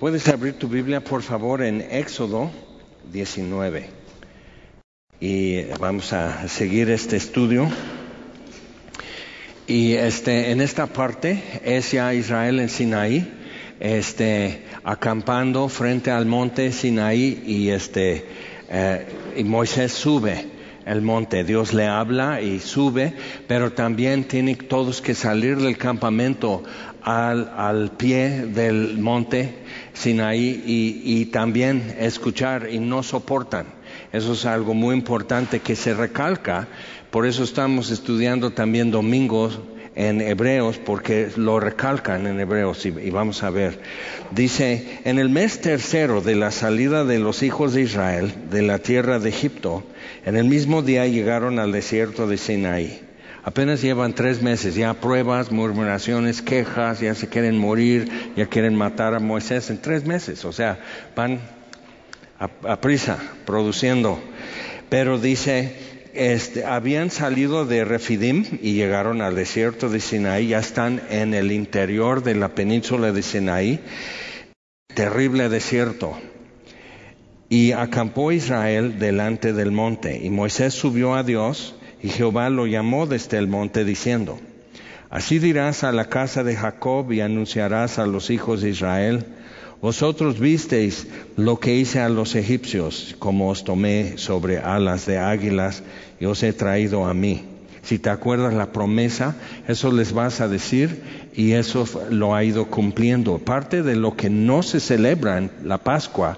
Puedes abrir tu Biblia, por favor, en Éxodo 19. Y vamos a seguir este estudio. Y este, en esta parte es ya Israel en Sinaí, este, acampando frente al monte Sinaí y este, eh, y Moisés sube el monte. Dios le habla y sube, pero también tiene todos que salir del campamento al, al pie del monte Sinaí y, también escuchar y no soportan. Eso es algo muy importante que se recalca. Por eso estamos estudiando también domingos en Hebreos, porque lo recalcan en Hebreos y, y, vamos a ver. Dice, en el mes tercero de la salida de los hijos de Israel de la tierra de Egipto, en el mismo día llegaron al desierto de Sinaí. Apenas llevan tres meses, ya pruebas, murmuraciones, quejas, ya se quieren morir, ya quieren matar a Moisés en tres meses. O sea, van a, a prisa produciendo. Pero dice, este, habían salido de Refidim y llegaron al desierto de Sinaí, ya están en el interior de la península de Sinaí, terrible desierto. Y acampó Israel delante del monte, y Moisés subió a Dios, y Jehová lo llamó desde el monte diciendo, Así dirás a la casa de Jacob y anunciarás a los hijos de Israel, vosotros visteis lo que hice a los egipcios, como os tomé sobre alas de águilas y os he traído a mí. Si te acuerdas la promesa, eso les vas a decir y eso lo ha ido cumpliendo. Parte de lo que no se celebra en la Pascua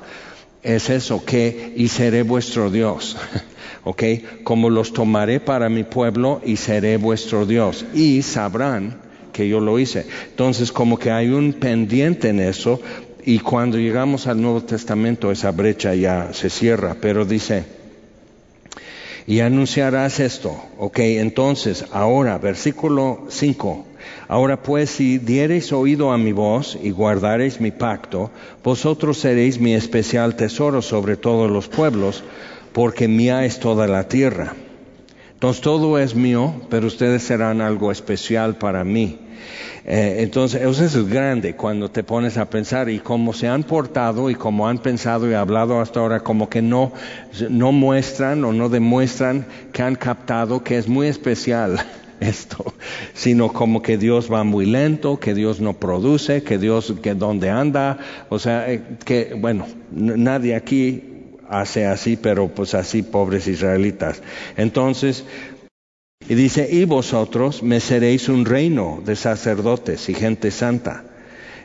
es eso, que y seré vuestro Dios. ¿ok? Como los tomaré para mi pueblo y seré vuestro Dios. Y sabrán que yo lo hice. Entonces, como que hay un pendiente en eso, y cuando llegamos al Nuevo Testamento esa brecha ya se cierra, pero dice, y anunciarás esto, ok, entonces, ahora, versículo 5. Ahora pues, si diereis oído a mi voz y guardareis mi pacto, vosotros seréis mi especial tesoro sobre todos los pueblos, porque mía es toda la tierra. Entonces todo es mío, pero ustedes serán algo especial para mí. Eh, entonces eso es grande cuando te pones a pensar y cómo se han portado y cómo han pensado y hablado hasta ahora, como que no, no muestran o no demuestran que han captado que es muy especial esto, sino como que Dios va muy lento, que Dios no produce, que Dios que donde anda, o sea, eh, que bueno, nadie aquí hace así, pero pues así pobres israelitas. Entonces, y dice, y vosotros me seréis un reino de sacerdotes y gente santa.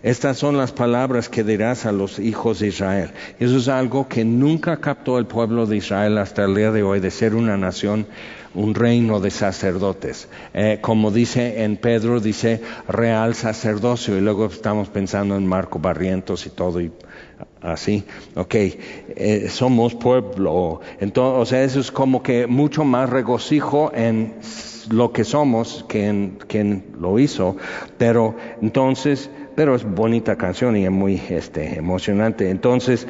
Estas son las palabras que dirás a los hijos de Israel. Eso es algo que nunca captó el pueblo de Israel hasta el día de hoy, de ser una nación, un reino de sacerdotes. Eh, como dice en Pedro, dice real sacerdocio, y luego estamos pensando en Marco Barrientos y todo, y así, ok, eh, somos pueblo, entonces, o sea, eso es como que mucho más regocijo en lo que somos que en quien lo hizo, pero entonces, pero es bonita canción y es muy este, emocionante, entonces,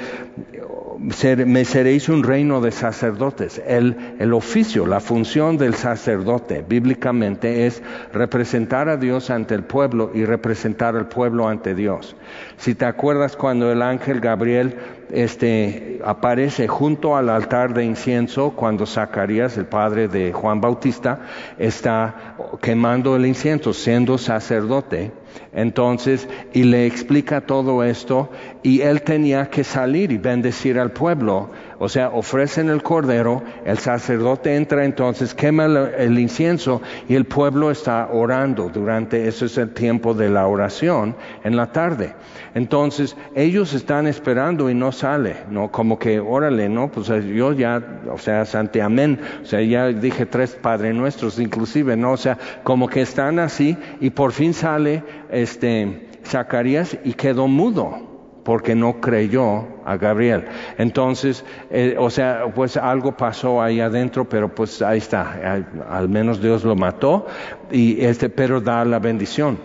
me seréis un reino de sacerdotes. El, oficio, la función del sacerdote bíblicamente es representar a Dios ante el pueblo y representar al pueblo ante Dios. Si te acuerdas cuando el ángel Gabriel este, aparece junto al altar de incienso cuando Zacarías, el padre de Juan Bautista, está quemando el incienso, siendo sacerdote. Entonces, y le explica todo esto, y él tenía que salir y bendecir al pueblo. O sea, ofrecen el cordero, el sacerdote entra entonces, quema el incienso y el pueblo está orando durante, eso es el tiempo de la oración en la tarde. Entonces, ellos están esperando y no sale, ¿no? Como que, órale, ¿no? Pues yo ya, o sea, sante amén, o sea, ya dije tres Padre Nuestros inclusive, ¿no? O sea, como que están así y por fin sale este Zacarías y quedó mudo porque no creyó a Gabriel. Entonces, eh, o sea, pues algo pasó ahí adentro, pero pues ahí está, al, menos Dios lo mató, y este, pero da la bendición.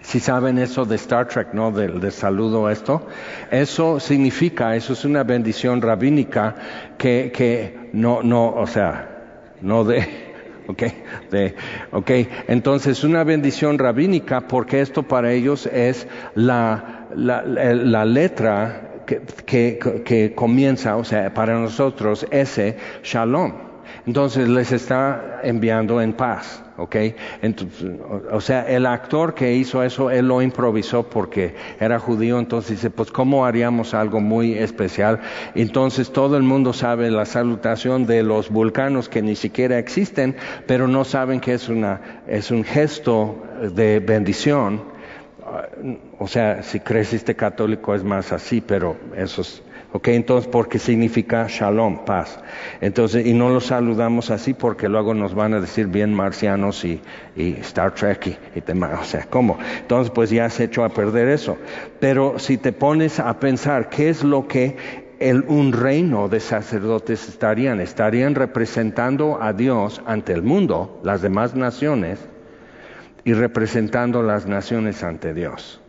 Si saben eso de Star Trek, ¿no? Del de saludo esto, eso significa, eso es una bendición rabínica que, que no, no, o sea, no de, ¿ok? De, ok, entonces una bendición rabínica porque esto para ellos es la, la, la letra que, que, comienza, o sea, para nosotros ese shalom. Entonces les está enviando en paz, ¿ok? o sea, el actor que hizo eso, él lo improvisó porque era judío, entonces dice, pues ¿cómo haríamos algo muy especial? Entonces todo el mundo sabe la salutación de los vulcanos que ni siquiera existen, pero no saben que es, una, es un gesto de bendición o sea, si creciste católico es más así, pero eso es, ok, entonces porque significa shalom, paz. Entonces, y no lo saludamos así porque luego nos van a decir bien marcianos y, Star Trek y, y demás, o sea, ¿cómo? Entonces, pues ya has hecho a perder eso. Pero si te pones a pensar qué es lo que el, un reino de sacerdotes estarían, estarían representando a Dios ante el mundo, las demás naciones, y representando las naciones ante Dios.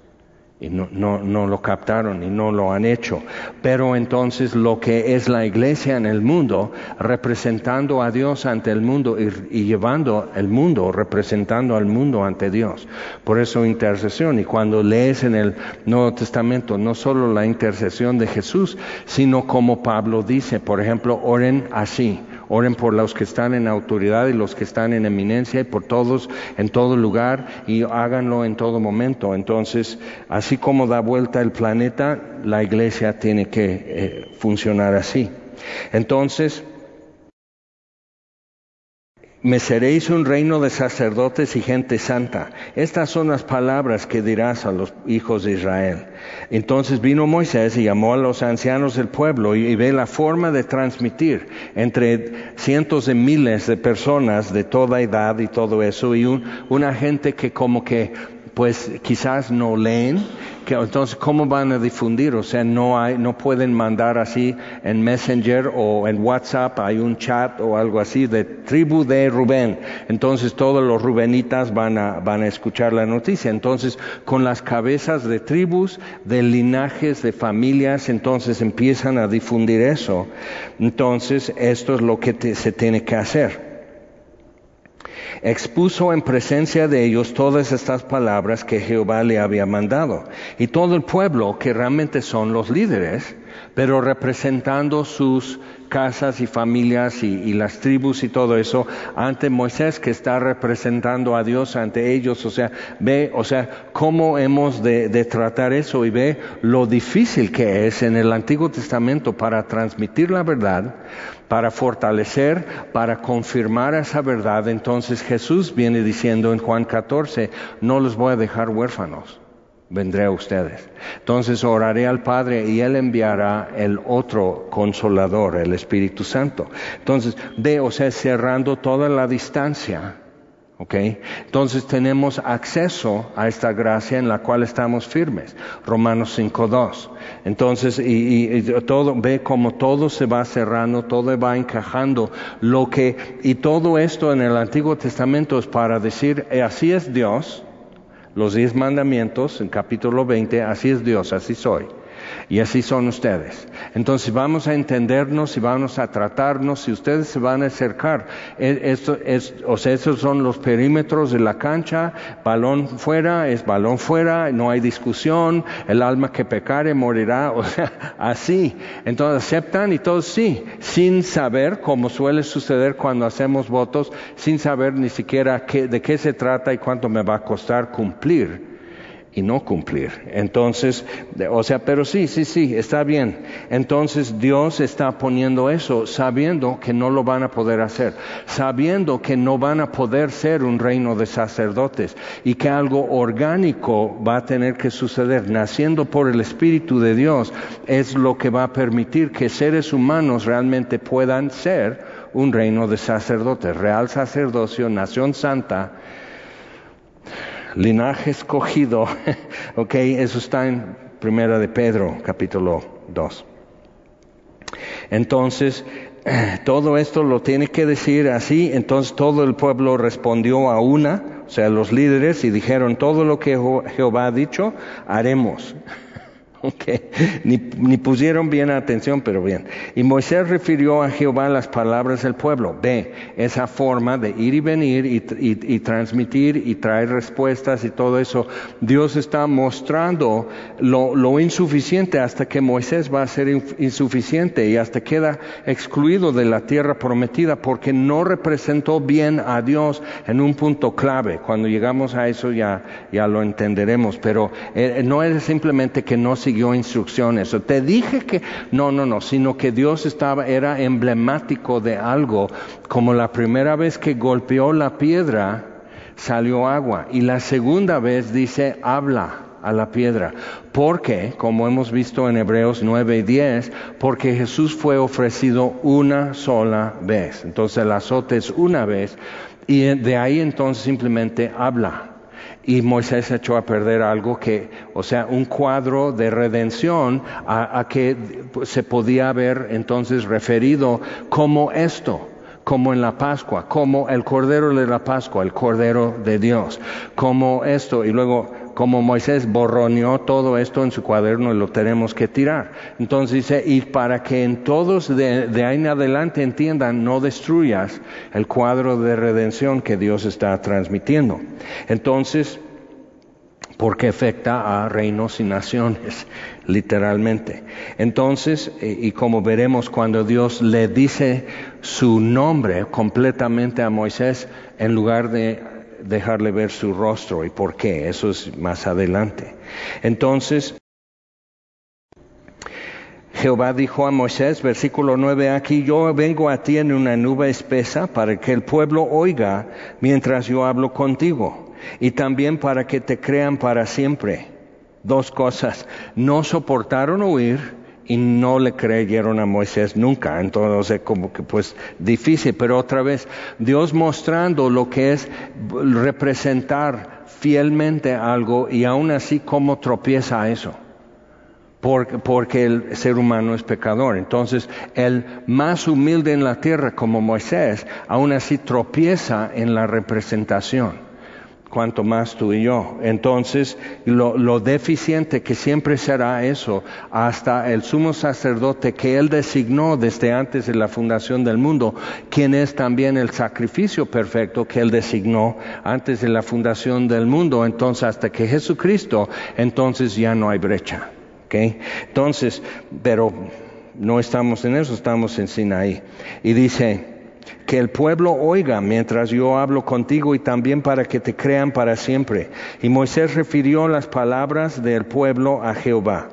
Y no, no, no, lo captaron y no lo han hecho. Pero entonces lo que es la iglesia en el mundo, representando a Dios ante el mundo y, y, llevando el mundo, representando al mundo ante Dios. Por eso intercesión. Y cuando lees en el Nuevo Testamento no solo la intercesión de Jesús, sino como Pablo dice, por ejemplo, oren así Oren por los que están en autoridad y los que están en eminencia y por todos en todo lugar y háganlo en todo momento. Entonces, así como da vuelta el planeta, la iglesia tiene que eh, funcionar así. Entonces, me seréis un reino de sacerdotes y gente santa. Estas son las palabras que dirás a los hijos de Israel. Entonces vino Moisés y llamó a los ancianos del pueblo y, ve la forma de transmitir entre cientos de miles de personas de toda edad y todo eso y una gente que como que pues quizás no leen entonces, ¿cómo van a difundir? O sea, no, hay, no pueden mandar así en Messenger o en WhatsApp, hay un chat o algo así de tribu de Rubén. Entonces, todos los rubenitas van a, van a escuchar la noticia. Entonces, con las cabezas de tribus, de linajes, de familias, entonces empiezan a difundir eso. Entonces, esto es lo que se tiene que hacer expuso en presencia de ellos todas estas palabras que Jehová le había mandado. Y todo el pueblo, que realmente son los líderes, pero representando sus casas y familias y, las tribus y todo eso ante Moisés que está representando a Dios ante ellos. O sea, ve, o sea, cómo hemos de, de tratar eso y ve lo difícil que es en el Antiguo Testamento para transmitir la verdad, para fortalecer, para confirmar esa verdad. Entonces Jesús viene diciendo en Juan 14, no los voy a dejar huérfanos vendré a ustedes. Entonces oraré al Padre y Él enviará el otro consolador, el Espíritu Santo. Entonces, ve, o sea, cerrando toda la distancia. ¿Ok? Entonces tenemos acceso a esta gracia en la cual estamos firmes. Romanos 5.2. Entonces, y, y, todo, ve como todo se va cerrando, todo va encajando. Lo que, y todo esto en el Antiguo Testamento es para decir, eh, así es Dios, los diez mandamientos en capítulo 20, así es Dios, así soy. Y así son ustedes. Entonces vamos a entendernos y vamos a tratarnos y ustedes se van a acercar. E, o sea, esos son los perímetros de la cancha. Balón fuera es balón fuera, no hay discusión. El alma que pecare morirá. O sea, así. Entonces aceptan y todos sí, sin saber, como suele suceder cuando hacemos votos, sin saber ni siquiera de qué se trata y cuánto me va a costar cumplir y no cumplir. Entonces, o sea, pero sí, sí, sí, está bien. Entonces Dios está poniendo eso sabiendo que no lo van a poder hacer, sabiendo que no van a poder ser un reino de sacerdotes y que algo orgánico va a tener que suceder, naciendo por el Espíritu de Dios, es lo que va a permitir que seres humanos realmente puedan ser un reino de sacerdotes, real sacerdocio, nación santa, linaje escogido, ok, eso está en Primera de Pedro, capítulo 2. Entonces, todo esto lo tiene que decir así, entonces todo el pueblo respondió a una, o sea, los líderes, y dijeron, todo lo que Jehová ha dicho, haremos. Okay. Ni, ni, pusieron bien atención, pero bien. Y Moisés refirió a Jehová las palabras del pueblo. Ve, esa forma de ir y venir y, transmitir y traer respuestas y todo eso. Dios está mostrando lo, insuficiente hasta que Moisés va a ser insuficiente y hasta queda excluido de la tierra prometida porque no representó bien a Dios en un punto clave. Cuando llegamos a eso ya, ya lo entenderemos, pero eh, no es simplemente que no siguió instrucciones. O te dije que no, no, no, sino que Dios estaba, era emblemático de algo, como la primera vez que golpeó la piedra, salió agua. Y la segunda vez dice, habla a la piedra. Porque, como hemos visto en Hebreos 9 y 10, porque Jesús fue ofrecido una sola vez. Entonces el azote es una vez y de ahí entonces simplemente habla y Moisés echó a perder algo que, o sea, un cuadro de redención a, que se podía haber entonces referido como esto como en la Pascua, como el Cordero de la Pascua, el Cordero de Dios, como esto, y luego como Moisés borroneó todo esto en su cuaderno y lo tenemos que tirar. Entonces dice, y para que en todos de, de, ahí en adelante entiendan, no destruyas el cuadro de redención que Dios está transmitiendo. Entonces, porque afecta a reinos y naciones, literalmente. Entonces, eh, y como veremos cuando Dios le dice su nombre completamente a Moisés, en lugar de dejarle ver su rostro y por qué. Eso es más adelante. Entonces, Jehová dijo a Moisés, versículo 9, aquí yo vengo a ti en una nube espesa para que el pueblo oiga mientras yo hablo contigo y también para que te crean para siempre. Dos cosas, no soportaron oír y no le creyeron a Moisés nunca. Entonces, como que pues difícil, pero otra vez, Dios mostrando lo que es representar fielmente algo y aún así cómo tropieza eso. Porque, porque el ser humano es pecador. Entonces, el más humilde en la tierra como Moisés, aún así tropieza en la representación cuanto más tú y yo. Entonces, lo, deficiente que siempre será eso, hasta el sumo sacerdote que él designó desde antes de la fundación del mundo, quien es también el sacrificio perfecto que él designó antes de la fundación del mundo. Entonces, hasta que Jesucristo, entonces ya no hay brecha. ¿okay? Entonces, pero no estamos en eso, estamos en Sinaí. Y dice, que el pueblo oiga mientras yo hablo contigo y también para que te crean para siempre. Y Moisés refirió las palabras del pueblo a Jehová,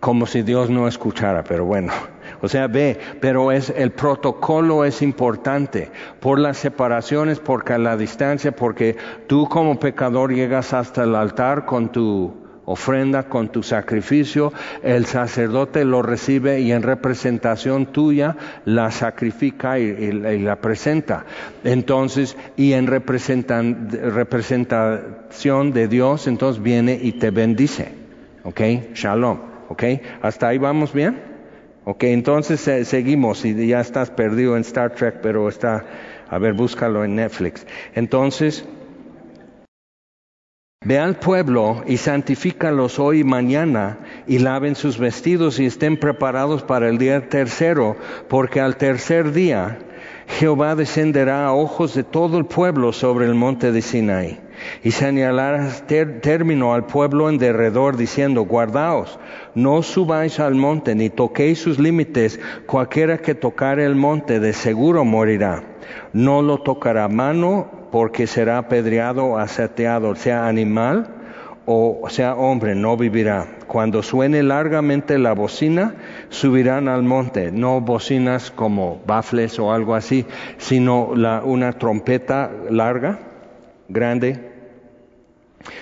como si Dios no escuchara, pero bueno. O sea, ve, pero es el protocolo es importante por las separaciones, por la distancia, porque tú como pecador llegas hasta el altar con tu ofrenda con tu sacrificio, el sacerdote lo recibe y en representación tuya la sacrifica y, la presenta. Entonces, y en representación de Dios, entonces viene y te bendice. ¿Ok? Shalom. ¿Ok? ¿Hasta ahí vamos bien? Ok, entonces seguimos y ya estás perdido en Star Trek, pero está, a ver, búscalo en Netflix. Entonces, Ve al pueblo y santifícalos hoy y mañana y laven sus vestidos y estén preparados para el día tercero, porque al tercer día Jehová descenderá a ojos de todo el pueblo sobre el monte de Sinai y señalará término al pueblo en derredor diciendo, guardaos, no subáis al monte ni toquéis sus límites, cualquiera que tocare el monte de seguro morirá. No lo tocará mano porque será apedreado, aseteado, sea animal o sea hombre, no vivirá. Cuando suene largamente la bocina, subirán al monte, no bocinas como bafles o algo así, sino una trompeta larga, grande.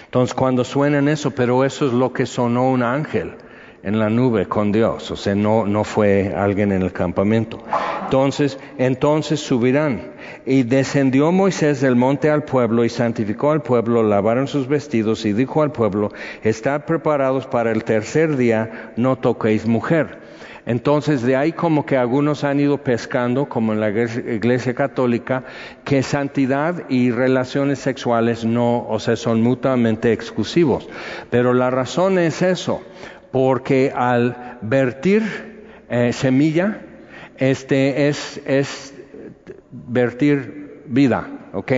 Entonces cuando suenan eso, pero eso es lo que sonó un ángel en la nube con Dios, o sea, no, no fue alguien en el campamento. Entonces, entonces subirán. Y descendió Moisés del monte al pueblo y santificó al pueblo, lavaron sus vestidos y dijo al pueblo, estad preparados para el tercer día, no toquéis mujer. Entonces de ahí como que algunos han ido pescando, como en la iglesia católica, que santidad y relaciones sexuales no, o sea, son mutuamente exclusivos. Pero la razón es eso, porque al vertir eh, semilla, este es, es vertir vida. ¿ok?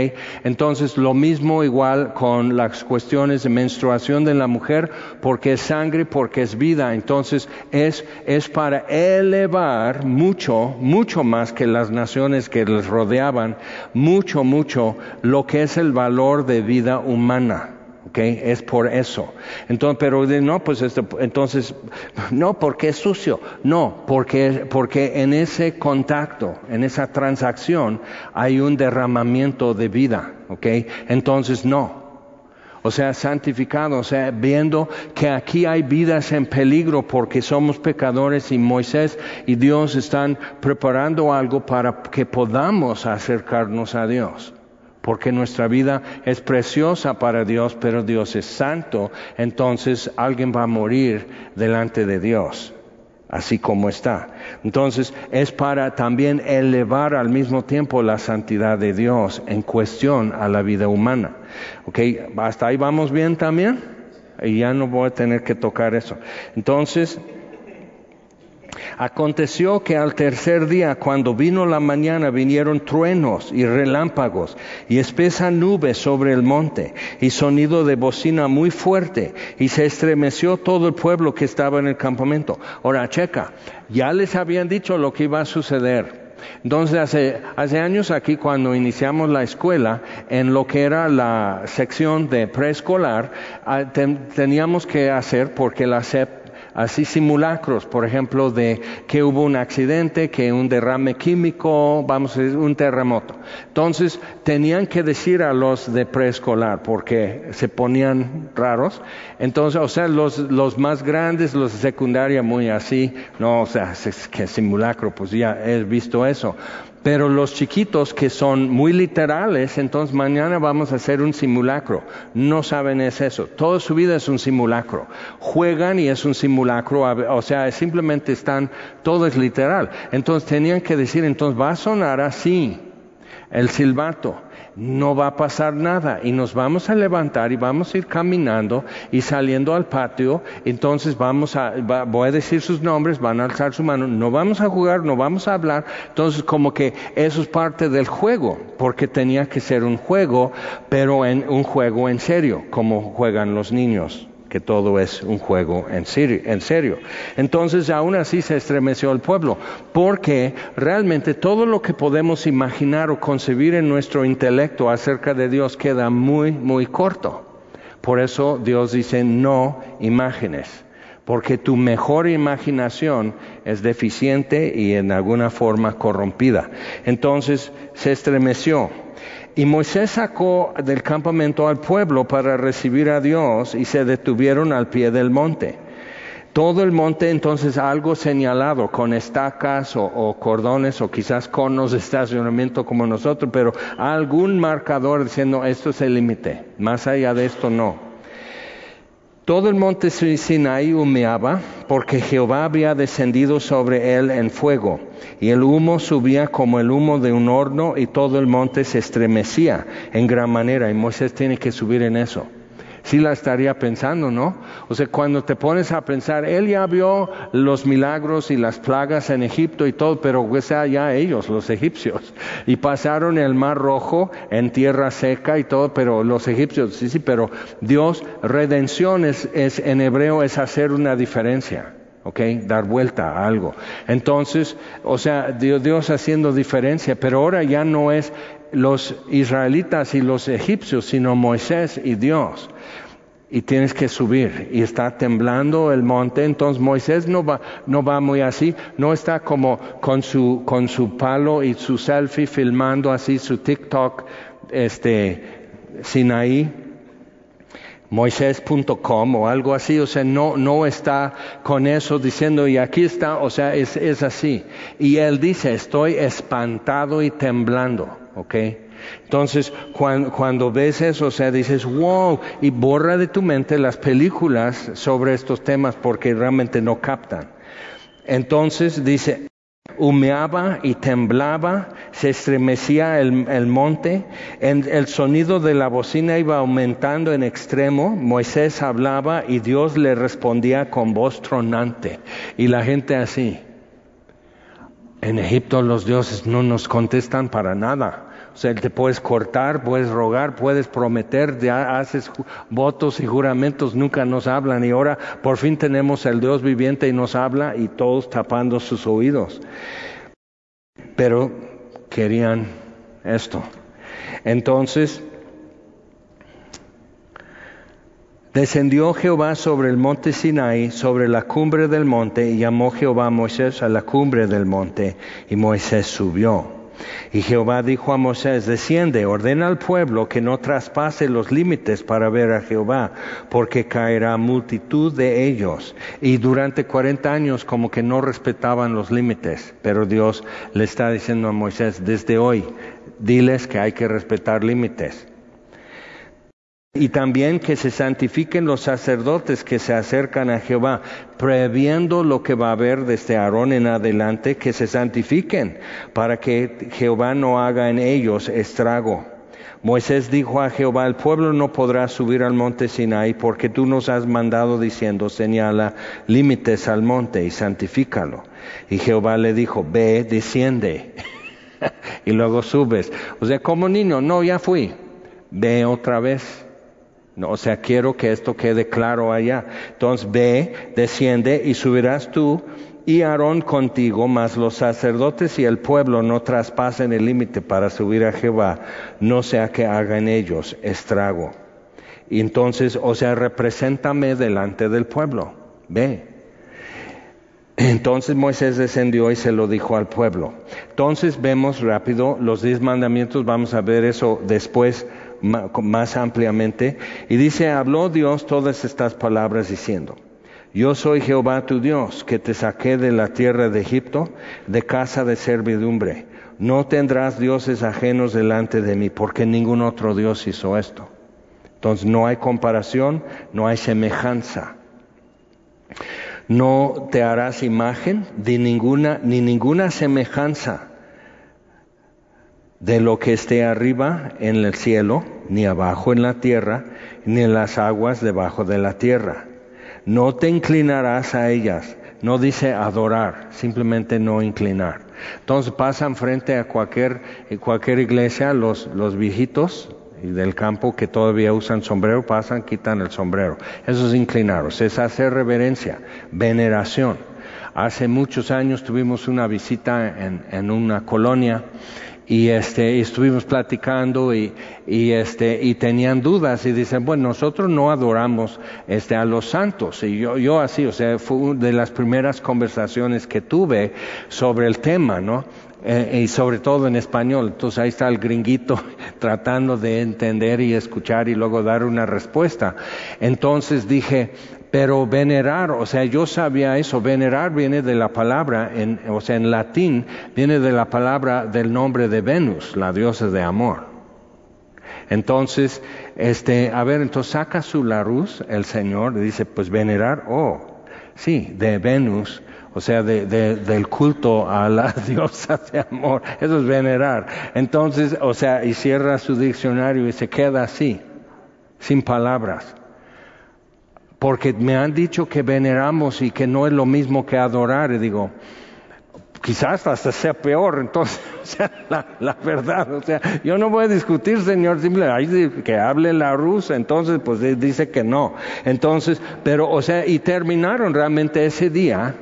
Entonces, lo mismo igual con las cuestiones de menstruación de la mujer, porque es sangre, porque es vida. Entonces, es, es para elevar mucho, mucho más que las naciones que les rodeaban, mucho, mucho lo que es el valor de vida humana. Okay, es por eso. Entonces, pero no, pues esto, entonces, no, porque es sucio. No, porque, porque en ese contacto, en esa transacción, hay un derramamiento de vida. Okay, entonces no. O sea, santificado, o sea, viendo que aquí hay vidas en peligro porque somos pecadores y Moisés y Dios están preparando algo para que podamos acercarnos a Dios porque nuestra vida es preciosa para Dios, pero Dios es santo, entonces alguien va a morir delante de Dios, así como está. Entonces es para también elevar al mismo tiempo la santidad de Dios en cuestión a la vida humana. ¿Ok? ¿Hasta ahí vamos bien también? Y ya no voy a tener que tocar eso. Entonces, Aconteció que al tercer día, cuando vino la mañana, vinieron truenos y relámpagos y espesa nube sobre el monte y sonido de bocina muy fuerte y se estremeció todo el pueblo que estaba en el campamento. Ahora, checa, ya les habían dicho lo que iba a suceder. Entonces, hace, hace, años aquí, cuando iniciamos la escuela, en lo que era la sección de preescolar, ah, teníamos que hacer, porque la SEP así simulacros, por ejemplo, de que hubo un accidente, que un derrame químico, vamos a decir, un terremoto. Entonces, tenían que decir a los de preescolar, porque se ponían raros. Entonces, o sea, los, los más grandes, los de secundaria, muy así, no, o sea, que simulacro, pues ya he visto eso. Pero los chiquitos que son muy literales, entonces mañana vamos a hacer un simulacro. No saben es eso. Toda su vida es un simulacro. Juegan y es un simulacro. O sea, simplemente están, todo es literal. Entonces tenían que decir, entonces va a sonar así el silbato no va a pasar nada. Y nos vamos a levantar y vamos a ir caminando y saliendo al patio, entonces vamos a, voy a decir sus nombres, van a alzar su mano, no vamos a jugar, no vamos a hablar, entonces como que eso es parte del juego, porque tenía que ser un juego, pero en un juego en serio, como juegan los niños que todo es un juego en serio, Entonces aún así se estremeció el pueblo, porque realmente todo lo que podemos imaginar o concebir en nuestro intelecto acerca de Dios queda muy, muy corto. Por eso Dios dice no imágenes, porque tu mejor imaginación es deficiente y en alguna forma corrompida. Entonces se estremeció. Y Moisés sacó del campamento al pueblo para recibir a Dios y se detuvieron al pie del monte. Todo el monte entonces algo señalado con estacas o, cordones o quizás conos de estacionamiento como nosotros, pero algún marcador diciendo esto es el límite, más allá de esto no. Todo el monte Sinaí humeaba porque Jehová había descendido sobre él en fuego y el humo subía como el humo de un horno y todo el monte se estremecía en gran manera. Y Moisés tiene que subir en eso sí la estaría pensando, ¿no? O sea, cuando te pones a pensar, él ya vio los milagros y las plagas en Egipto y todo, pero o sea, ya ellos, los egipcios, y pasaron el mar rojo en tierra seca y todo, pero los egipcios, sí, sí, pero Dios, redención es, es en hebreo es hacer una diferencia. ¿ok? Dar vuelta a algo. Entonces, o sea, Dios, Dios, haciendo diferencia, pero ahora ya no es los israelitas y los egipcios, sino Moisés y Dios. Y tienes que subir y está temblando el monte, entonces Moisés no va, no va muy así, no está como con su, con su palo y su selfie filmando así su TikTok, este, Sinaí, moisés.com o algo así, o sea, no, no está con eso diciendo, y aquí está, o sea, es, es así. Y él dice, estoy espantado y temblando, ¿ok? Entonces, cuando, ves eso, o sea, dices, wow, y borra de tu mente las películas sobre estos temas porque realmente no captan. Entonces dice, humeaba y temblaba se estremecía el, monte, el sonido de la bocina iba aumentando en extremo, Moisés hablaba y Dios le respondía con voz tronante. Y la gente así. En Egipto los dioses no nos contestan para nada. O sea, te puedes cortar, puedes rogar, puedes prometer, ya haces votos y juramentos, nunca nos hablan. Y ahora por fin tenemos el Dios viviente y nos habla y todos tapando sus oídos. Pero querían esto. Entonces, Descendió Jehová sobre el monte Sinai, sobre la cumbre del monte, y llamó Jehová a Moisés a la cumbre del monte, y Moisés subió. Y Jehová dijo a Moisés, desciende, ordena al pueblo que no traspase los límites para ver a Jehová, porque caerá multitud de ellos. Y durante cuarenta años como que no respetaban los límites, pero Dios le está diciendo a Moisés, desde hoy, diles que hay que respetar límites. Y también que se santifiquen los sacerdotes que se acercan a Jehová, previendo lo que va a haber desde Aarón en adelante, que se santifiquen, para que Jehová no haga en ellos estrago. Moisés dijo a Jehová, el pueblo no podrá subir al monte Sinai porque tú nos has mandado diciendo, señala límites al monte y santifícalo. Y Jehová le dijo, ve, desciende. y luego subes. O sea, como niño, no, ya fui. Ve otra vez o sea, quiero que esto quede claro allá. Entonces ve, desciende y subirás tú y Aarón contigo, mas los sacerdotes y el pueblo no traspasen el límite para subir a Jehová, no sea que hagan ellos estrago. Y entonces, o sea, represéntame delante del pueblo. Ve. Entonces Moisés descendió y se lo dijo al pueblo. Entonces vemos rápido los diez mandamientos, vamos a ver eso después más ampliamente. Y dice, habló Dios todas estas palabras diciendo, yo soy Jehová tu Dios, que te saqué de la tierra de Egipto, de casa de servidumbre. No tendrás dioses ajenos delante de mí, porque ningún otro Dios hizo esto. Entonces no hay comparación, no hay semejanza. No te harás imagen de ninguna, ni ninguna semejanza de lo que esté arriba en el cielo, ni abajo en la tierra, ni en las aguas debajo de la tierra. No te inclinarás a ellas. No dice adorar, simplemente no inclinar. Entonces pasan frente a cualquier, cualquier iglesia los, los viejitos del campo que todavía usan sombrero, pasan, quitan el sombrero. Eso es inclinaros, es hacer reverencia, veneración. Hace muchos años tuvimos una visita en, en una colonia y este estuvimos platicando y, y, este y tenían dudas y dicen bueno nosotros no adoramos este a los santos y yo yo así o sea fue una de las primeras conversaciones que tuve sobre el tema no eh, y sobre todo en español. Entonces ahí está el gringuito tratando de entender y escuchar y luego dar una respuesta. Entonces dije pero venerar, o sea, yo sabía eso, venerar viene de la palabra, en, o sea, en latín viene de la palabra del nombre de Venus, la diosa de amor. Entonces, este, a ver, entonces saca su Larus, el Señor, y dice, pues venerar, oh, sí, de Venus, o sea, de, del culto a la diosa de amor, eso es venerar. Entonces, o sea, y cierra su diccionario y se queda así, sin palabras porque me han dicho que veneramos y que no es lo mismo que adorar. Y digo, quizás hasta sea peor, entonces, o sea, la, verdad, o sea, yo no voy a discutir, Señor, simplemente que hable la rusa, entonces, pues dice que no. Entonces, pero, o sea, y terminaron realmente ese día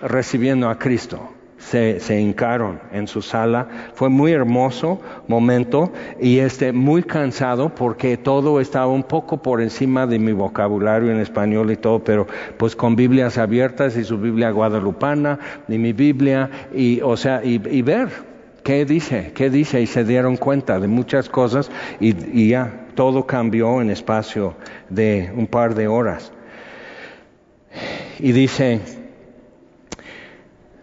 recibiendo a Cristo se, se hincaron en su sala. Fue muy hermoso momento y este, muy cansado porque todo estaba un poco por encima de mi vocabulario en español y todo, pero pues con Biblias abiertas y su Biblia guadalupana y mi Biblia y, o sea, y, ver qué dice, qué dice y se dieron cuenta de muchas cosas y, y ya todo cambió en espacio de un par de horas. Y dice,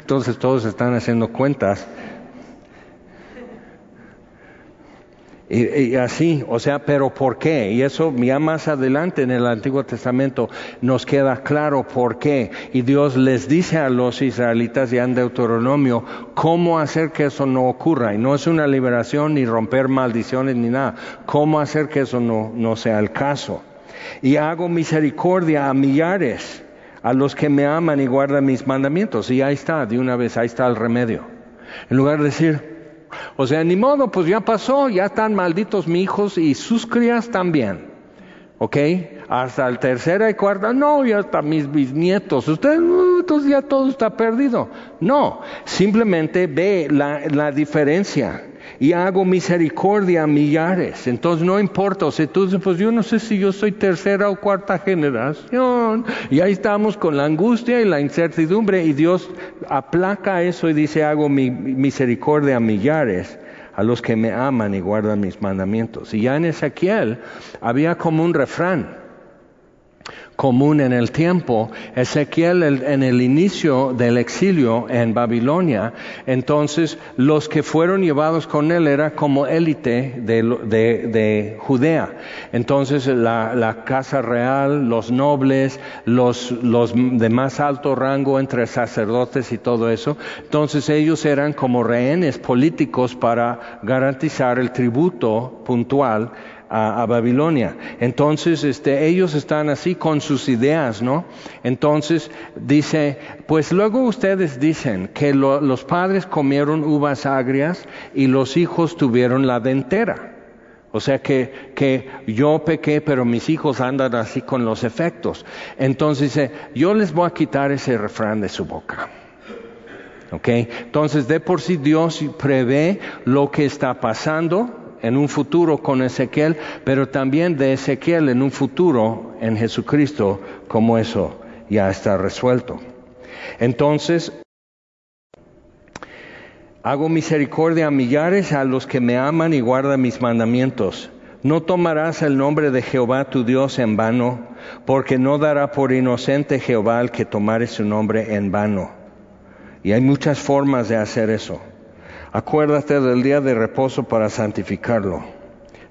entonces todos están haciendo cuentas Y, así, o sea, pero ¿por qué? Y eso ya más adelante en el Antiguo Testamento nos queda claro por qué. Y Dios les dice a los israelitas ya en Deuteronomio cómo hacer que eso no ocurra. Y no es una liberación ni romper maldiciones ni nada. Cómo hacer que eso no, no sea el caso. Y hago misericordia a millares, a los que me aman y guardan mis mandamientos. Y ahí está, de una vez, ahí está el remedio. En lugar de decir, o sea, ni modo, pues ya pasó, ya están malditos mis hijos y sus crías también. ¿Ok? Hasta el tercera y cuarta, no, ya hasta mis bisnietos. Usted, uh, entonces ya todo está perdido. No, simplemente ve la, la diferencia y hago misericordia a millares. Entonces no importa, o sea, tú pues yo no sé si yo soy tercera o cuarta generación. Y ahí estamos con la angustia y la incertidumbre y Dios aplaca eso y dice, hago mi misericordia a millares a los que me aman y guardan mis mandamientos. Y ya en Ezequiel había como un refrán común en el tiempo. Ezequiel en el inicio del exilio en Babilonia, entonces los que fueron llevados con él era como élite de, Judea. Entonces la, casa real, los nobles, los, los de más alto rango entre sacerdotes y todo eso, entonces ellos eran como rehenes políticos para garantizar el tributo puntual a, Babilonia. Entonces, este, ellos están así con sus ideas, ¿no? Entonces, dice, pues luego ustedes dicen que los padres comieron uvas agrias y los hijos tuvieron la dentera. O sea que, que yo pequé, pero mis hijos andan así con los efectos. Entonces dice, yo les voy a quitar ese refrán de su boca. ¿Ok? Entonces, de por sí Dios prevé lo que está pasando en un futuro con Ezequiel, pero también de Ezequiel en un futuro en Jesucristo, como eso ya está resuelto. Entonces, hago misericordia a millares a los que me aman y guardan mis mandamientos. No tomarás el nombre de Jehová tu Dios en vano, porque no dará por inocente Jehová el que tomare su nombre en vano. Y hay muchas formas de hacer eso. Acuérdate del día de reposo para santificarlo.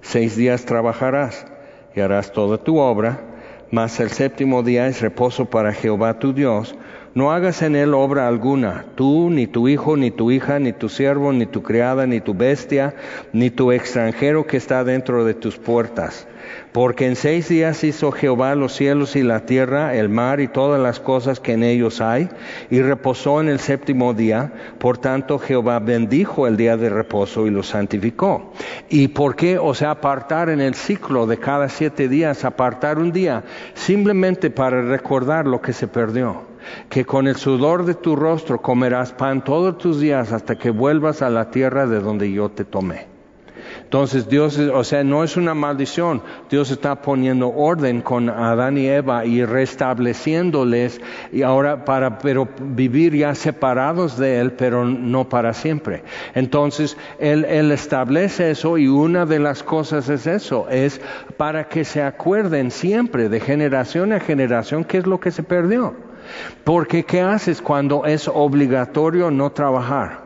Seis días trabajarás y harás toda tu obra, mas el séptimo día es reposo para Jehová tu Dios. No hagas en él obra alguna, tú, ni tu hijo, ni tu hija, ni tu siervo, ni tu criada, ni tu bestia, ni tu extranjero que está dentro de tus puertas porque en seis días hizo Jehová los cielos y la tierra, el mar y todas las cosas que en ellos hay, y reposó en el séptimo día. Por tanto, Jehová bendijo el día de reposo y lo santificó. ¿Y por qué? O sea, apartar en el ciclo de cada siete días, apartar un día, simplemente para recordar lo que se perdió que con el sudor de tu rostro comerás pan todos tus días hasta que vuelvas a la tierra de donde yo te tomé. Entonces Dios, o sea, no es una maldición. Dios está poniendo orden con Adán y Eva y restableciéndoles y ahora para, pero vivir ya separados de Él, pero no para siempre. Entonces Él, él establece eso y una de las cosas es eso, es para que se acuerden siempre de generación a generación qué es lo que se perdió. Porque ¿qué haces cuando es obligatorio no trabajar?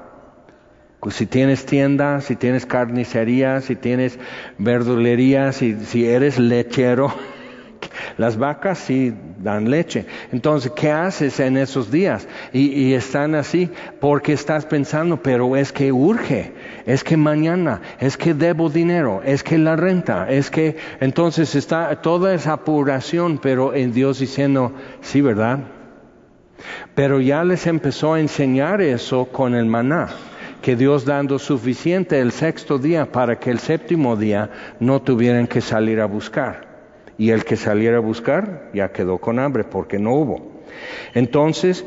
Pues si tienes tienda, si tienes carnicería, si tienes verdulería, si, si eres lechero, las vacas sí dan leche. Entonces, ¿qué haces en esos días? Y, y, están así porque estás pensando, pero es que urge, es que mañana, es que debo dinero, es que la renta, es que entonces está toda esa apuración, pero en Dios diciendo, sí, ¿verdad? Pero ya les empezó a enseñar eso con el maná que Dios dando suficiente el sexto día para que el séptimo día no tuvieran que salir a buscar. Y el que saliera a buscar ya quedó con hambre porque no hubo. Entonces,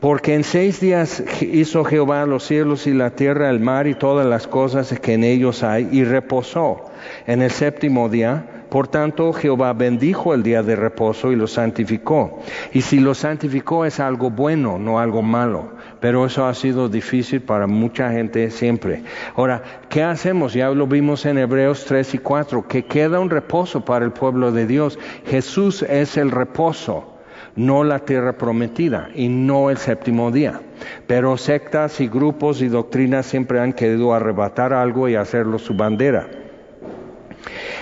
porque en seis días hizo Jehová los cielos y la tierra, el mar y todas las cosas que en ellos hay, y reposó. En el séptimo día por tanto, Jehová bendijo el día de reposo y lo santificó. Y si lo santificó es algo bueno, no algo malo pero eso ha sido difícil para mucha gente siempre. Ahora, ¿qué hacemos? Ya lo vimos en Hebreos 3 y 4, que queda un reposo para el pueblo de Dios. Jesús es el reposo no la tierra prometida y no el séptimo día. Pero sectas y grupos y doctrinas siempre han querido arrebatar algo y hacerlo su bandera.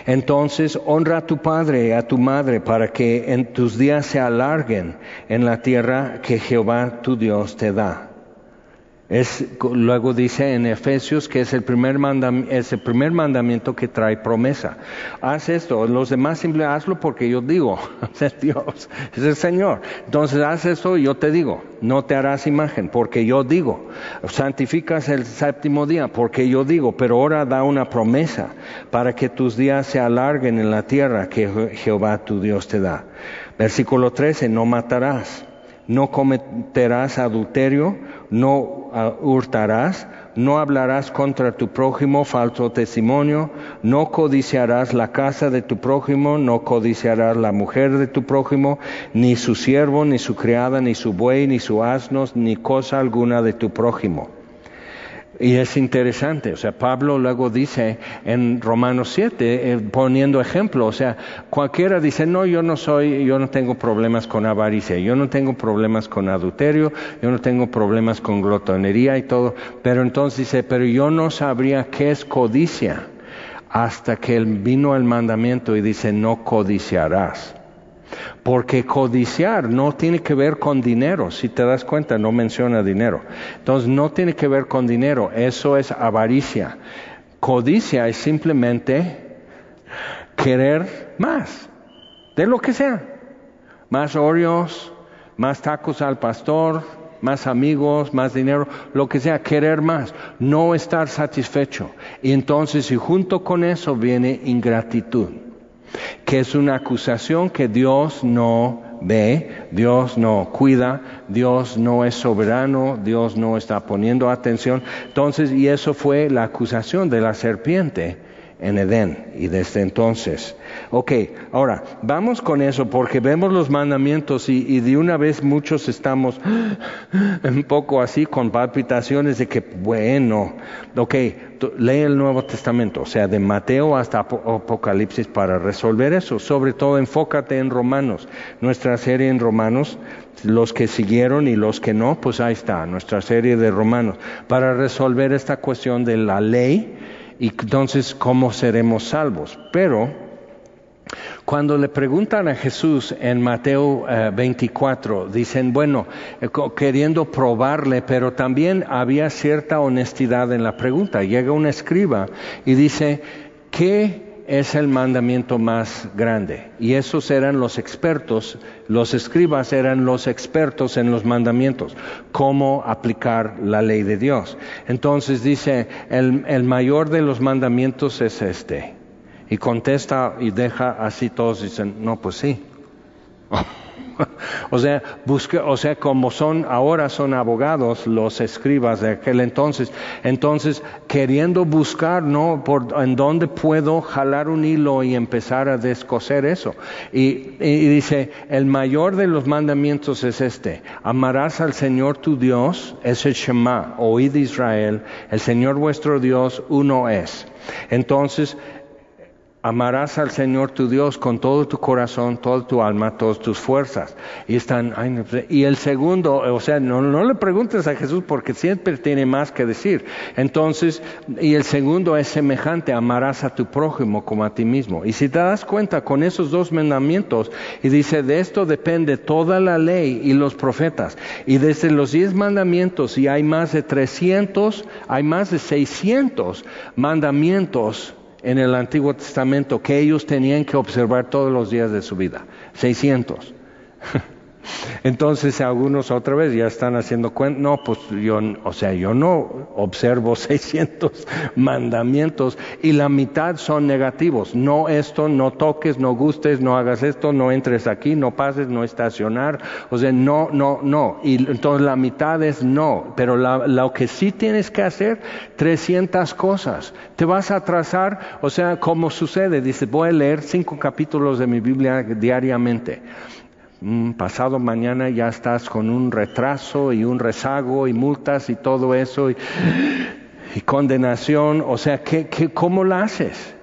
Entonces honra a tu padre y a tu madre para que en tus días se alarguen en la tierra que Jehová tu Dios te da. Es, luego dice en Efesios que es el, primer es el primer mandamiento que trae promesa. Haz esto, los demás simplemente hazlo porque yo digo, es Dios, es el Señor. Entonces haz esto y yo te digo, no te harás imagen porque yo digo. Santificas el séptimo día porque yo digo, pero ahora da una promesa para que tus días se alarguen en la tierra que Jehová tu Dios te da. Versículo 13, no matarás no cometerás adulterio, no ah, hurtarás, no hablarás contra tu prójimo falso testimonio, no codiciarás la casa de tu prójimo, no codiciarás la mujer de tu prójimo, ni su siervo, ni su criada, ni su buey, ni su asno, ni cosa alguna de tu prójimo. Y es interesante, o sea, Pablo luego dice en Romanos 7, eh, poniendo ejemplo, o sea, cualquiera dice, no, yo no soy, yo no tengo problemas con avaricia, yo no tengo problemas con adulterio, yo no tengo problemas con glotonería y todo, pero entonces dice, pero yo no sabría qué es codicia hasta que vino el mandamiento y dice, no codiciarás. Porque codiciar no tiene que ver con dinero, si te das cuenta, no menciona dinero. Entonces no tiene que ver con dinero, eso es avaricia. Codicia es simplemente querer más, de lo que sea. Más Oreos, más tacos al pastor, más amigos, más dinero, lo que sea, querer más, no estar satisfecho. Y entonces, y junto con eso viene ingratitud que es una acusación que Dios no ve, Dios no cuida, Dios no es soberano, Dios no está poniendo atención. Entonces, y eso fue la acusación de la serpiente en Edén y desde entonces. Ok, ahora vamos con eso porque vemos los mandamientos y, de una vez muchos estamos un poco así con palpitaciones de que, bueno, ok, lee el Nuevo Testamento, o sea, de Mateo hasta Apocalipsis para resolver eso. Sobre todo enfócate en Romanos, nuestra serie en Romanos, los que siguieron y los que no, pues ahí está, nuestra serie de Romanos, para resolver esta cuestión de la ley y entonces cómo seremos salvos. Pero cuando le preguntan a Jesús en Mateo 24, eh, dicen, bueno, eh, queriendo probarle, pero también había cierta honestidad en la pregunta. Llega un escriba y dice, ¿qué es el mandamiento más grande. Y esos eran los expertos, los escribas eran los expertos en los mandamientos, cómo aplicar la ley de Dios. Entonces dice, el, el mayor de los mandamientos es este. Y contesta y deja así todos dicen, no, pues sí. o sea, busque, o sea, como son ahora son abogados los escribas de aquel entonces, entonces queriendo buscar, ¿no? Por en dónde puedo jalar un hilo y empezar a descoser eso. Y, y dice, el mayor de los mandamientos es este: amarás al Señor tu Dios, es el Shema, oíd Israel, el Señor vuestro Dios uno es. Entonces Amarás al Señor tu Dios con todo tu corazón, toda tu alma, todas tus fuerzas. Y están, y el segundo, o sea, no, no le preguntes a Jesús porque siempre tiene más que decir. Entonces, y el segundo es semejante, amarás a tu prójimo como a ti mismo. Y si te das cuenta con esos dos mandamientos, y dice, de esto depende toda la ley y los profetas. Y desde los diez mandamientos, y hay más de trescientos, hay más de seiscientos mandamientos en el Antiguo Testamento que ellos tenían que observar todos los días de su vida. 600. Entonces algunos otra vez ya están haciendo cuenta, no, pues yo, o sea, yo no observo 600 mandamientos y la mitad son negativos. No esto, no toques, no gustes, no hagas esto, no entres aquí, no pases, no estacionar. O sea, no, no, no. Y entonces la mitad es no. Pero lo que sí tienes que hacer, 300 cosas. Te vas a atrasar, o sea, como sucede, dice, voy a leer cinco capítulos de mi Biblia diariamente pasado mañana ya estás con un retraso y un rezago y multas y todo eso y, condenación. O sea, ¿qué, qué, cómo lo haces?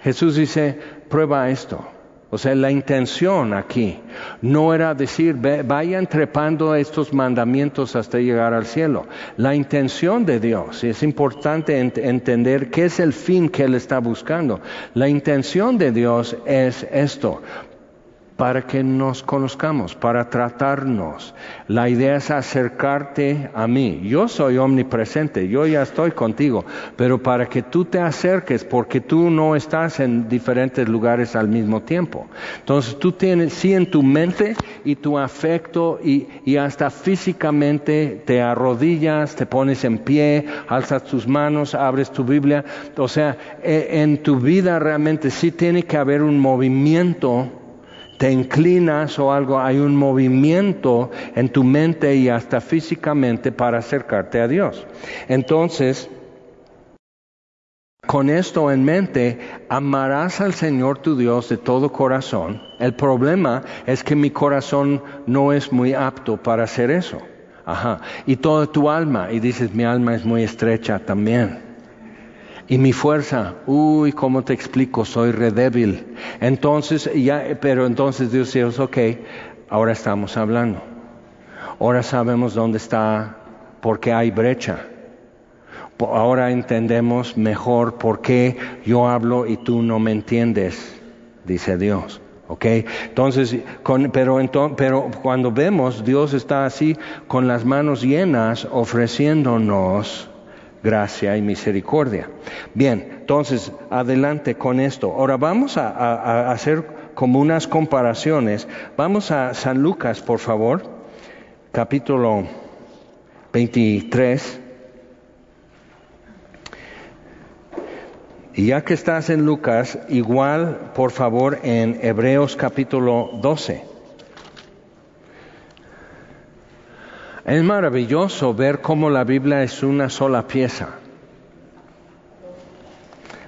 Jesús dice, prueba esto. O sea, la intención aquí no era decir, vayan trepando estos mandamientos hasta llegar al cielo. La intención de Dios, y es importante entender qué es el fin que Él está buscando. La intención de Dios es esto, para que nos conozcamos, para tratarnos. La idea es acercarte a mí. Yo soy omnipresente, yo ya estoy contigo, pero para que tú te acerques, porque tú no estás en diferentes lugares al mismo tiempo. Entonces tú tienes, sí, en tu mente y tu afecto y, y hasta físicamente te arrodillas, te pones en pie, alzas tus manos, abres tu Biblia. O sea, e, en tu vida realmente sí tiene que haber un movimiento te inclinas o algo, hay un movimiento en tu mente y hasta físicamente para acercarte a Dios. Entonces, con esto en mente, amarás al Señor tu Dios de todo corazón. El problema es que mi corazón no es muy apto para hacer eso. Ajá. Y toda tu alma, y dices, mi alma es muy estrecha también. Y mi fuerza, uy, ¿cómo te explico? Soy re débil. Entonces, ya, pero entonces Dios dice, ok, ahora estamos hablando. Ahora sabemos dónde está, por qué hay brecha. Ahora entendemos mejor por qué yo hablo y tú no me entiendes, dice Dios. ¿ok? Entonces, pero, pero cuando vemos, Dios está así con las manos llenas ofreciéndonos gracia y misericordia. Bien, entonces, adelante con esto. Ahora vamos a, hacer como unas comparaciones. Vamos a San Lucas, por favor, capítulo 23. Y ya que estás en Lucas, igual, por favor, en Hebreos capítulo 12. Es maravilloso ver cómo la Biblia es una sola pieza.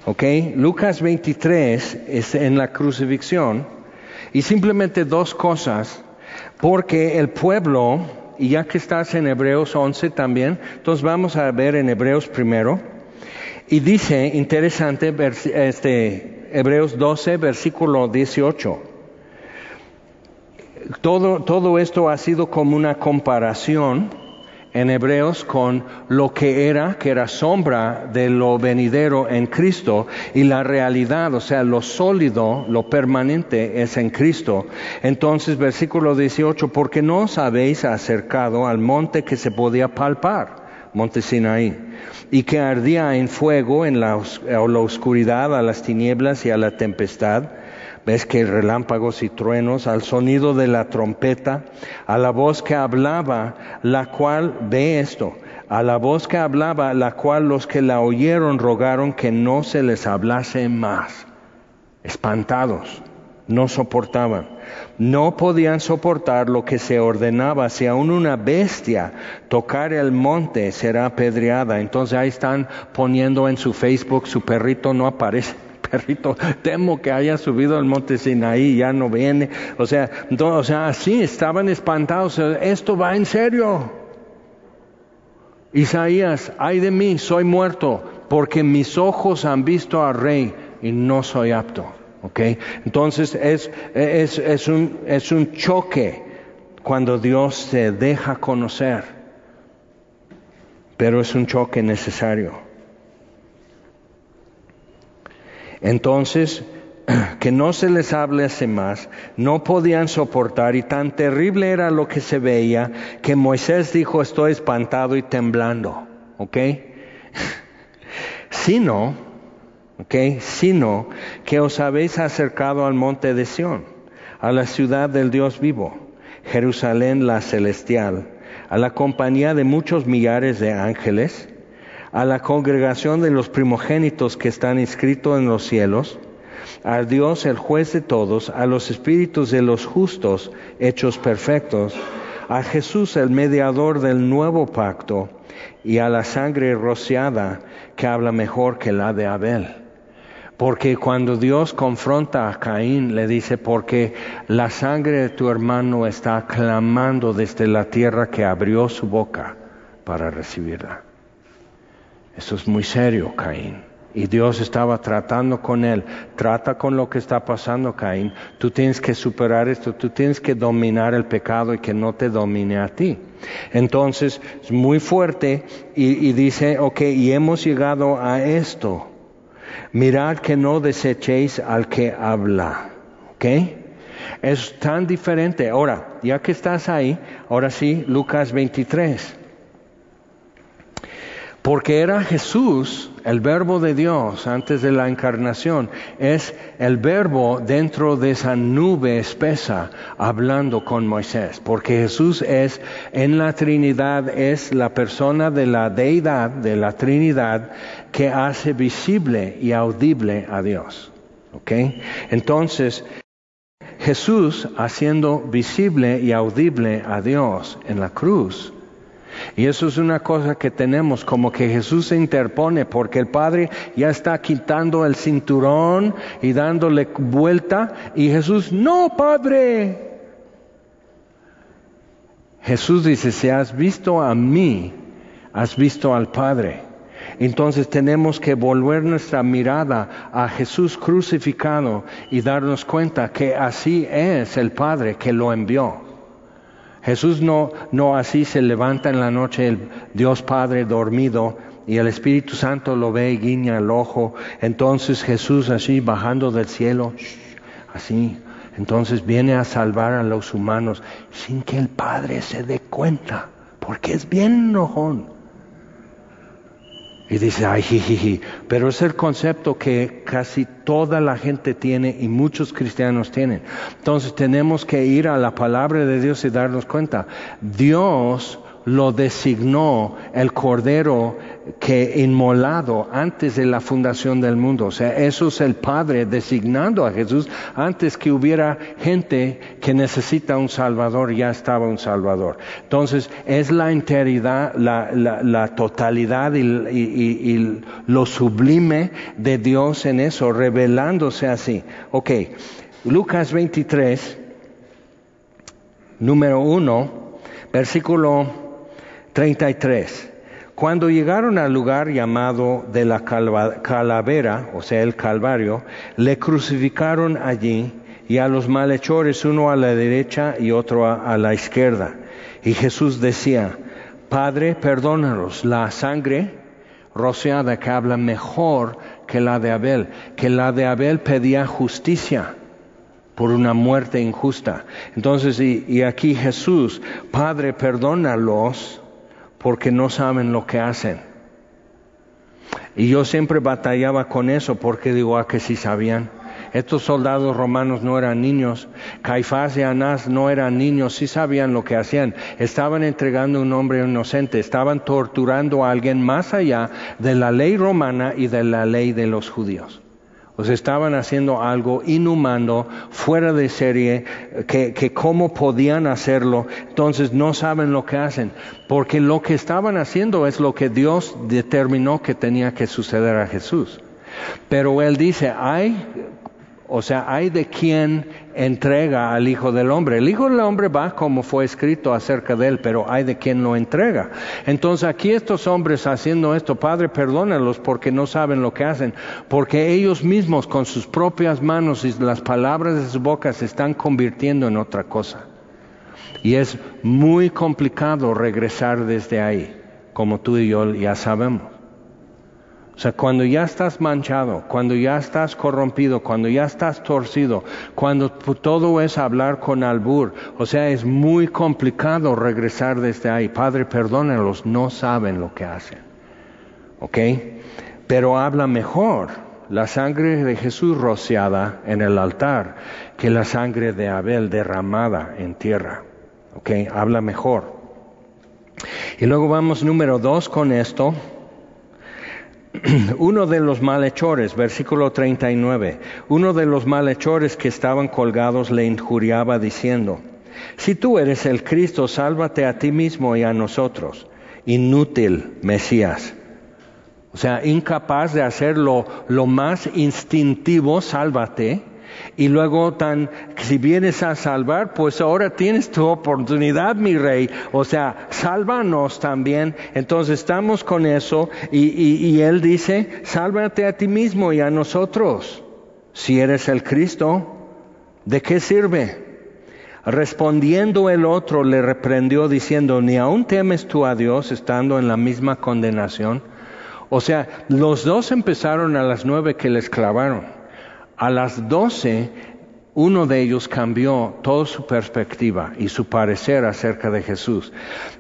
¿Ok? Lucas 23 es en la crucifixión y simplemente dos cosas, porque el pueblo, y ya que estás en Hebreos 11 también, entonces vamos a ver en Hebreos primero, y dice, interesante, este, Hebreos 12, versículo 18 todo, todo esto ha sido como una comparación en Hebreos con lo que era, que era sombra de lo venidero en Cristo y la realidad, o sea, lo sólido, lo permanente es en Cristo. Entonces, versículo 18, porque no os habéis acercado al monte que se podía palpar, monte Sinaí, y que ardía en fuego en la, la oscuridad, a las tinieblas y a la tempestad, Ves que relámpagos y truenos, al sonido de la trompeta, a la voz que hablaba, la cual, ve esto, a la voz que hablaba, la cual los que la oyeron rogaron que no se les hablase más. Espantados, no soportaban. No podían soportar lo que se ordenaba. Si aún una bestia tocar el monte será apedreada. Entonces ahí están poniendo en su Facebook, su perrito no aparece temo que haya subido al monte Sinaí, ya no viene. O sea, o sea, así estaban espantados, esto va en serio. Isaías, ay de mí, soy muerto, porque mis ojos han visto al rey y no soy apto. ¿Okay? Entonces es, es, es, un, es un choque cuando Dios se deja conocer, pero es un choque necesario. Entonces, que no se les hablase más, no podían soportar y tan terrible era lo que se veía que Moisés dijo estoy espantado y temblando, ¿ok? sino, ¿ok? Sino que os habéis acercado al monte de Sión, a la ciudad del Dios vivo, Jerusalén la celestial, a la compañía de muchos millares de ángeles, a la congregación de los primogénitos que están inscritos en los cielos, a Dios el juez de todos, a los espíritus de los justos hechos perfectos, a Jesús el mediador del nuevo pacto y a la sangre rociada que habla mejor que la de Abel. Porque cuando Dios confronta a Caín, le dice, porque la sangre de tu hermano está clamando desde la tierra que abrió su boca para recibirla. Eso es muy serio, Caín. Y Dios estaba tratando con él. Trata con lo que está pasando, Caín. Tú tienes que superar esto, tú tienes que dominar el pecado y que no te domine a ti. Entonces, es muy fuerte y, y dice, ok, y hemos llegado a esto. Mirad que no desechéis al que habla. ¿Ok? Es tan diferente. Ahora, ya que estás ahí, ahora sí, Lucas 23. Porque era Jesús, el verbo de Dios antes de la encarnación, es el verbo dentro de esa nube espesa hablando con Moisés. Porque Jesús es en la Trinidad, es la persona de la deidad, de la Trinidad, que hace visible y audible a Dios. ¿Ok? Entonces, Jesús haciendo visible y audible a Dios en la cruz y eso es una cosa que tenemos, como que Jesús se interpone porque el Padre ya está quitando el cinturón y dándole vuelta y Jesús, no, Padre. Jesús dice, si has visto a mí, has visto al Padre. Entonces tenemos que volver nuestra mirada a Jesús crucificado y darnos cuenta que así es el Padre que lo envió. Jesús no, no así se levanta en la noche el Dios Padre dormido y el Espíritu Santo lo ve y guiña el ojo. Entonces Jesús así bajando del cielo, así. Entonces viene a salvar a los humanos sin que el Padre se dé cuenta, porque es bien enojón. Y dice, ay, jiji, pero es el concepto que casi toda la gente tiene y muchos cristianos tienen. Entonces tenemos que ir a la palabra de Dios y darnos cuenta. Dios lo designó el Cordero que inmolado antes de la fundación del mundo. O sea, eso es el Padre designando a Jesús antes que hubiera gente que necesita un Salvador, ya estaba un Salvador. Entonces, es la integridad, la, totalidad y, y, lo sublime de Dios en eso, revelándose así. Ok, Lucas 23, número 1, versículo 33. Cuando llegaron al lugar llamado de la calavera, o sea, el Calvario, le crucificaron allí y a los malhechores uno a la derecha y otro a, la izquierda. Y Jesús decía, Padre, perdónalos, la sangre rociada que habla mejor que la de Abel, que la de Abel pedía justicia por una muerte injusta. Entonces, y, y aquí Jesús, Padre, perdónalos porque no saben lo que hacen. Y yo siempre batallaba con eso porque digo, ah, que sí sabían. Estos soldados romanos no eran niños, Caifás y Anás no eran niños, sí sabían lo que hacían. Estaban entregando un hombre inocente, estaban torturando a alguien más allá de la ley romana y de la ley de los judíos. Sea, estaban haciendo algo inhumano, fuera de serie, que, que cómo podían hacerlo. Entonces no saben lo que hacen, porque lo que estaban haciendo es lo que Dios determinó que tenía que suceder a Jesús. Pero Él dice, hay o sea, hay de quien entrega al Hijo del Hombre. El Hijo del Hombre va como fue escrito acerca de él, pero hay de quien lo entrega. Entonces aquí estos hombres haciendo esto, Padre, perdónalos porque no saben lo que hacen, porque ellos mismos con sus propias manos y las palabras de su boca se están convirtiendo en otra cosa. Y es muy complicado regresar desde ahí, como tú y yo ya sabemos. O sea, cuando ya estás manchado, cuando ya estás corrompido, cuando ya estás torcido, cuando todo es hablar con albur, o sea, es muy complicado regresar desde ahí. Padre, perdónalos, no saben lo que hacen. ¿Ok? Pero habla mejor la sangre de Jesús rociada en el altar que la sangre de Abel derramada en tierra. ¿Ok? Habla mejor. Y luego vamos número dos con esto uno de los malhechores, versículo 39, uno de los malhechores que estaban colgados le injuriaba diciendo, si tú eres el Cristo, sálvate a ti mismo y a nosotros. Inútil, Mesías. O sea, incapaz de hacer lo, lo más instintivo, sálvate, y luego tan, si vienes a salvar, pues ahora tienes tu oportunidad, mi rey. O sea, sálvanos también. Entonces estamos con eso y, y él dice, sálvate a ti mismo y a nosotros. Si eres el Cristo, ¿de qué sirve? Respondiendo el otro le reprendió diciendo, ni aún temes tú a Dios estando en la misma condenación. O sea, los dos empezaron a las nueve que les clavaron. A las doce, uno de ellos cambió toda su perspectiva y su parecer acerca de Jesús.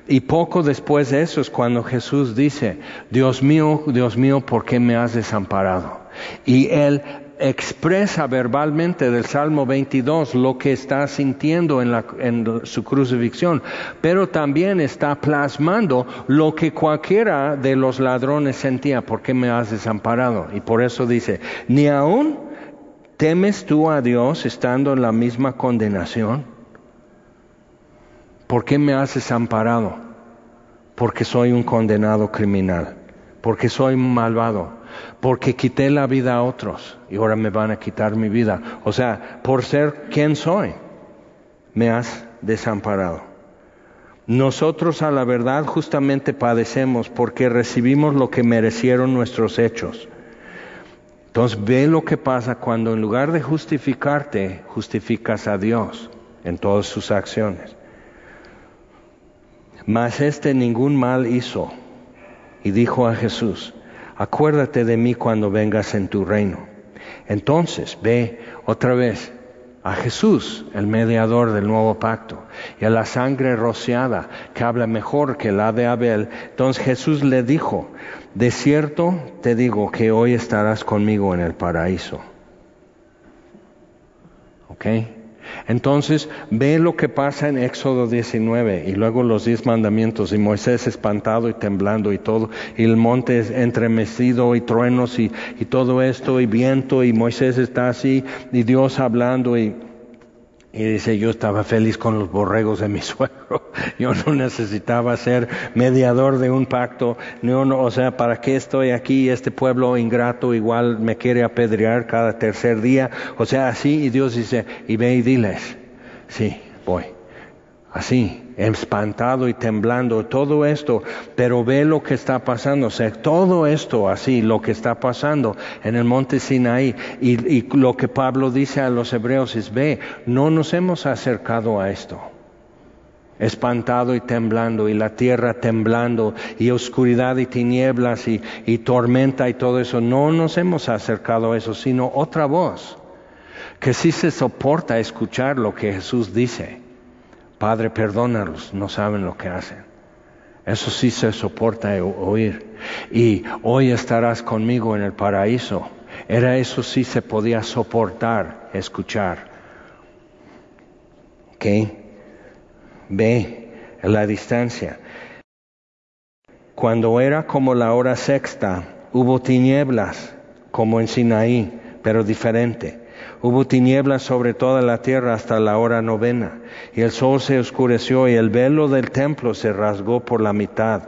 Y poco después de eso es cuando Jesús dice, Dios mío, Dios mío, ¿por qué me has desamparado? Y él expresa verbalmente del Salmo 22 lo que está sintiendo en, su crucifixión, pero también está plasmando lo que cualquiera de los ladrones sentía, ¿por qué me has desamparado? Y por eso dice, ni aún ¿Temes tú a Dios estando en la misma condenación? ¿Por qué me has desamparado? Porque soy un condenado criminal, porque soy malvado, porque quité la vida a otros y ahora me van a quitar mi vida. O sea, por ser quien soy, me has desamparado. Nosotros a la verdad justamente padecemos porque recibimos lo que merecieron nuestros hechos. Entonces ve lo que pasa cuando en lugar de justificarte, justificas a Dios en todas sus acciones. Mas este ningún mal hizo y dijo a Jesús, acuérdate de mí cuando vengas en tu reino. Entonces ve otra vez a Jesús, el mediador del nuevo pacto, y a la sangre rociada, que habla mejor que la de Abel. Entonces Jesús le dijo, de cierto te digo que hoy estarás conmigo en el paraíso. ¿Ok? Entonces ve lo que pasa en Éxodo 19 y luego los diez mandamientos y Moisés espantado y temblando y todo, y el monte entremecido y truenos y, y todo esto y viento y Moisés está así y Dios hablando y y dice, yo estaba feliz con los borregos de mi suegro. Yo no necesitaba ser mediador de un pacto. No, no, o sea, ¿para qué estoy aquí? Este pueblo ingrato igual me quiere apedrear cada tercer día. O sea, así. Y Dios dice, y ve y diles, sí, voy. Así espantado y temblando, todo esto, pero ve lo que está pasando, todo esto así, lo que está pasando en el monte Sinaí, y, y lo que Pablo dice a los hebreos es, ve, no nos hemos acercado a esto espantado y temblando, y la tierra temblando, y oscuridad y tinieblas y, y, tormenta y todo eso. No nos hemos acercado a eso, sino otra voz, que sí se soporta escuchar lo que Jesús dice. Padre, perdónalos, no saben lo que hacen. Eso sí se soporta oír. Y hoy estarás conmigo en el paraíso. Era eso sí se podía soportar, escuchar. ¿Ok? Ve la distancia. Cuando era como la hora sexta, hubo tinieblas, como en Sinaí, pero diferente. Hubo tinieblas sobre toda la tierra hasta la hora novena, y el sol se oscureció y el velo del templo se rasgó por la mitad.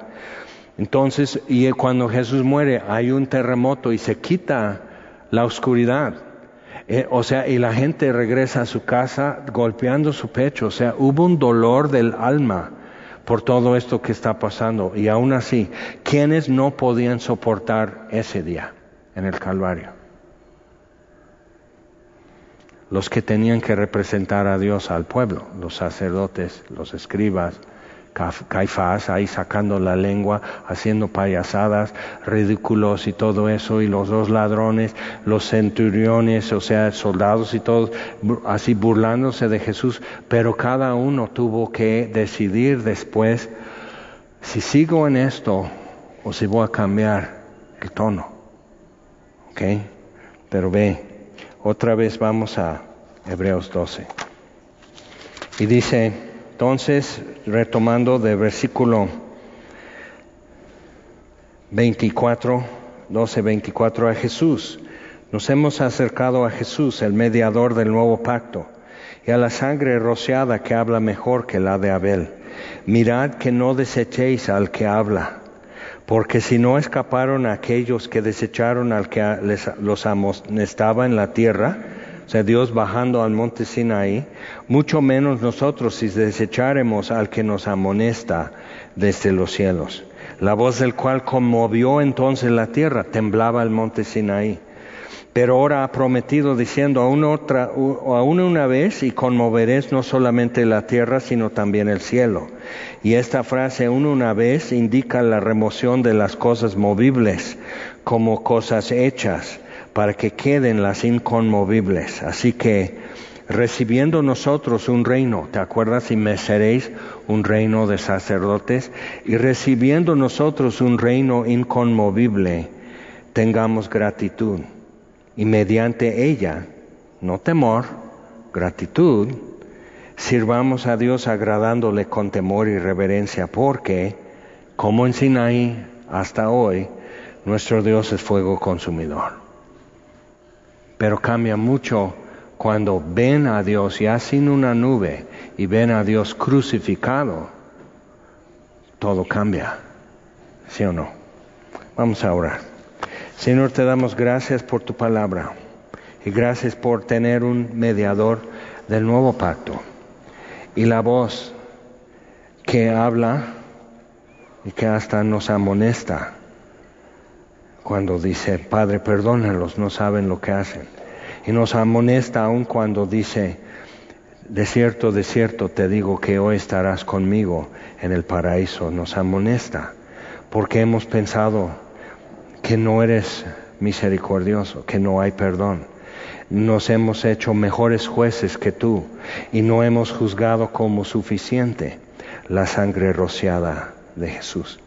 Entonces, y cuando Jesús muere, hay un terremoto y se quita la oscuridad. Eh, o sea, y la gente regresa a su casa golpeando su pecho. O sea, hubo un dolor del alma por todo esto que está pasando. Y aún así, ¿quiénes no podían soportar ese día en el Calvario? Los que tenían que representar a Dios al pueblo, los sacerdotes, los escribas, Caifás ahí sacando la lengua, haciendo payasadas, ridículos y todo eso, y los dos ladrones, los centuriones, o sea, soldados y todos, así burlándose de Jesús, pero cada uno tuvo que decidir después si sigo en esto o si voy a cambiar el tono. ¿Ok? Pero ve, otra vez vamos a Hebreos 12. Y dice, entonces, retomando de versículo 24, 12, 24 a Jesús. Nos hemos acercado a Jesús, el mediador del nuevo pacto, y a la sangre rociada que habla mejor que la de Abel. Mirad que no desechéis al que habla Porque si no escaparon aquellos que desecharon al que les, los amonestaba en la tierra, o sea, Dios bajando al monte Sinaí, mucho menos nosotros si desecharemos al que nos amonesta desde los cielos. La voz del cual conmovió entonces la tierra, temblaba el monte Sinaí pero ahora ha prometido diciendo aún otra, aún una vez y conmoveréis no solamente la tierra sino también el cielo. Y esta frase aún una vez indica la remoción de las cosas movibles como cosas hechas para que queden las inconmovibles. Así que recibiendo nosotros un reino, ¿te acuerdas? Y me seréis un reino de sacerdotes y recibiendo nosotros un reino inconmovible, tengamos gratitud y mediante ella, no temor, gratitud, sirvamos a Dios agradándole con temor y reverencia, porque, como en Sinaí hasta hoy, nuestro Dios es fuego consumidor. Pero cambia mucho cuando ven a Dios ya sin una nube y ven a Dios crucificado, todo cambia, ¿sí o no? Vamos a orar. Señor, te damos gracias por tu palabra y gracias por tener un mediador del nuevo pacto. Y la voz que habla y que hasta nos amonesta cuando dice, Padre, perdónalos, no saben lo que hacen. Y nos amonesta aún cuando dice, de cierto, de cierto te digo que hoy estarás conmigo en el paraíso. Nos amonesta porque hemos pensado que no eres misericordioso, que no hay perdón. Nos hemos hecho mejores jueces que tú y no hemos juzgado como suficiente la sangre rociada de Jesús.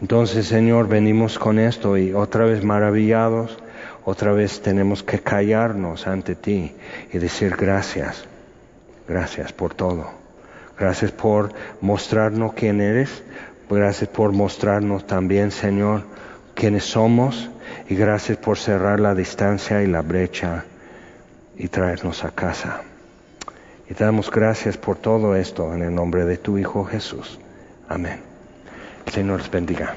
Entonces, Señor, venimos con esto y otra vez maravillados, otra vez tenemos que callarnos ante ti y decir gracias, gracias por todo. Gracias por mostrarnos quién eres, gracias por mostrarnos también, Señor, quienes somos y gracias por cerrar la distancia y la brecha y traernos a casa. Y te damos gracias por todo esto en el nombre de tu Hijo Jesús. Amén. Señor les bendiga.